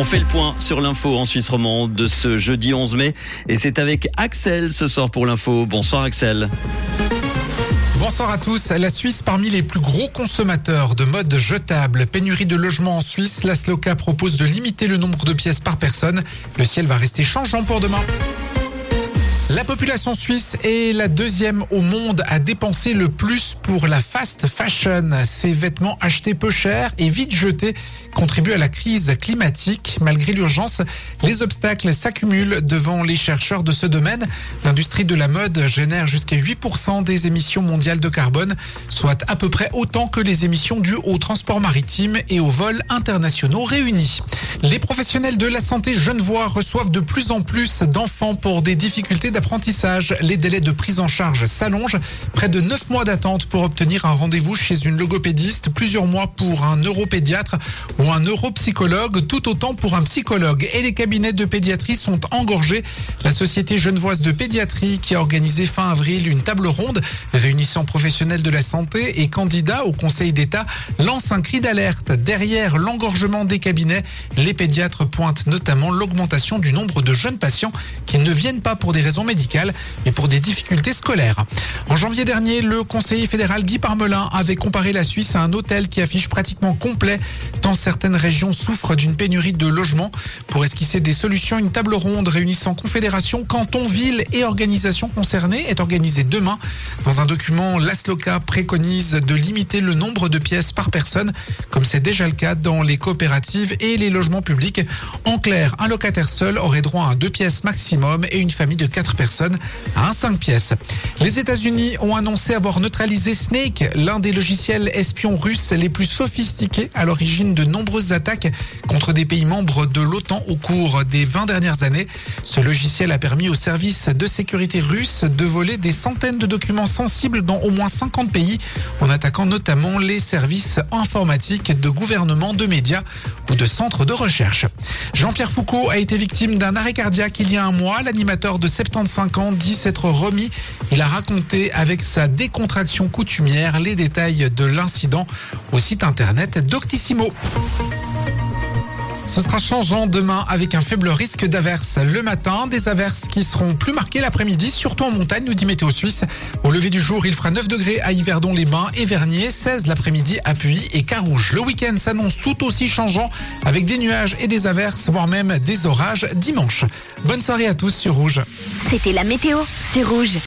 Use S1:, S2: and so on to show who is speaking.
S1: On fait le point sur l'info en Suisse romande de ce jeudi 11 mai et c'est avec Axel ce soir pour l'info. Bonsoir Axel.
S2: Bonsoir à tous. La Suisse parmi les plus gros consommateurs de mode jetable. Pénurie de logements en Suisse. La SLOCA propose de limiter le nombre de pièces par personne. Le ciel va rester changeant pour demain. La population suisse est la deuxième au monde à dépenser le plus pour la fast fashion. Ces vêtements achetés peu cher et vite jetés contribuent à la crise climatique. Malgré l'urgence, les obstacles s'accumulent devant les chercheurs de ce domaine. L'industrie de la mode génère jusqu'à 8% des émissions mondiales de carbone, soit à peu près autant que les émissions dues au transport maritime et aux vols internationaux réunis. Les professionnels de la santé genevois reçoivent de plus en plus d'enfants pour des difficultés d'apprentissage. Les délais de prise en charge s'allongent. Près de 9 mois d'attente pour obtenir un rendez-vous chez une logopédiste, plusieurs mois pour un neuropédiatre ou un neuropsychologue, tout autant pour un psychologue. Et les cabinets de pédiatrie sont engorgés. La Société genevoise de pédiatrie qui a organisé fin avril une table ronde réunissant professionnels de la santé et candidats au Conseil d'État lance un cri d'alerte. Derrière l'engorgement des cabinets, les pédiatres pointent notamment l'augmentation du nombre de jeunes patients qui ne viennent pas pour des raisons médicales, mais pour des difficultés scolaires. En janvier dernier, le conseiller fédéral Guy Parmelin avait comparé la Suisse à un hôtel qui affiche pratiquement complet, tant certaines régions souffrent d'une pénurie de logements. Pour esquisser des solutions, une table ronde réunissant confédérations, cantons, villes et organisations concernées est organisée demain. Dans un document, l'ASLOCA préconise de limiter le nombre de pièces par personne, comme c'est déjà le cas dans les coopératives et les logements En clair, un locataire seul aurait droit à deux pièces maximum et une famille de quatre personnes à un 5 pièces. Les États-Unis ont annoncé avoir neutralisé Snake, l'un des logiciels espions russes les plus sophistiqués à l'origine de nombreuses attaques contre des pays membres de l'OTAN au cours des 20 dernières années. Ce logiciel a permis aux services de sécurité russes de voler des centaines de documents sensibles dans au moins 50 pays en attaquant notamment les services informatiques de gouvernements, de médias ou de centres de Jean-Pierre Foucault a été victime d'un arrêt cardiaque il y a un mois. L'animateur de 75 ans dit s'être remis. Il a raconté avec sa décontraction coutumière les détails de l'incident au site internet Doctissimo. Ce sera changeant demain avec un faible risque d'averses le matin. Des averses qui seront plus marquées l'après-midi, surtout en montagne, nous dit Météo Suisse. Au lever du jour, il fera 9 degrés à Yverdon-les-Bains et Vernier, 16 l'après-midi à Puy et Carouge. Le week-end s'annonce tout aussi changeant avec des nuages et des averses, voire même des orages dimanche. Bonne soirée à tous sur Rouge.
S3: C'était la météo, c'est Rouge.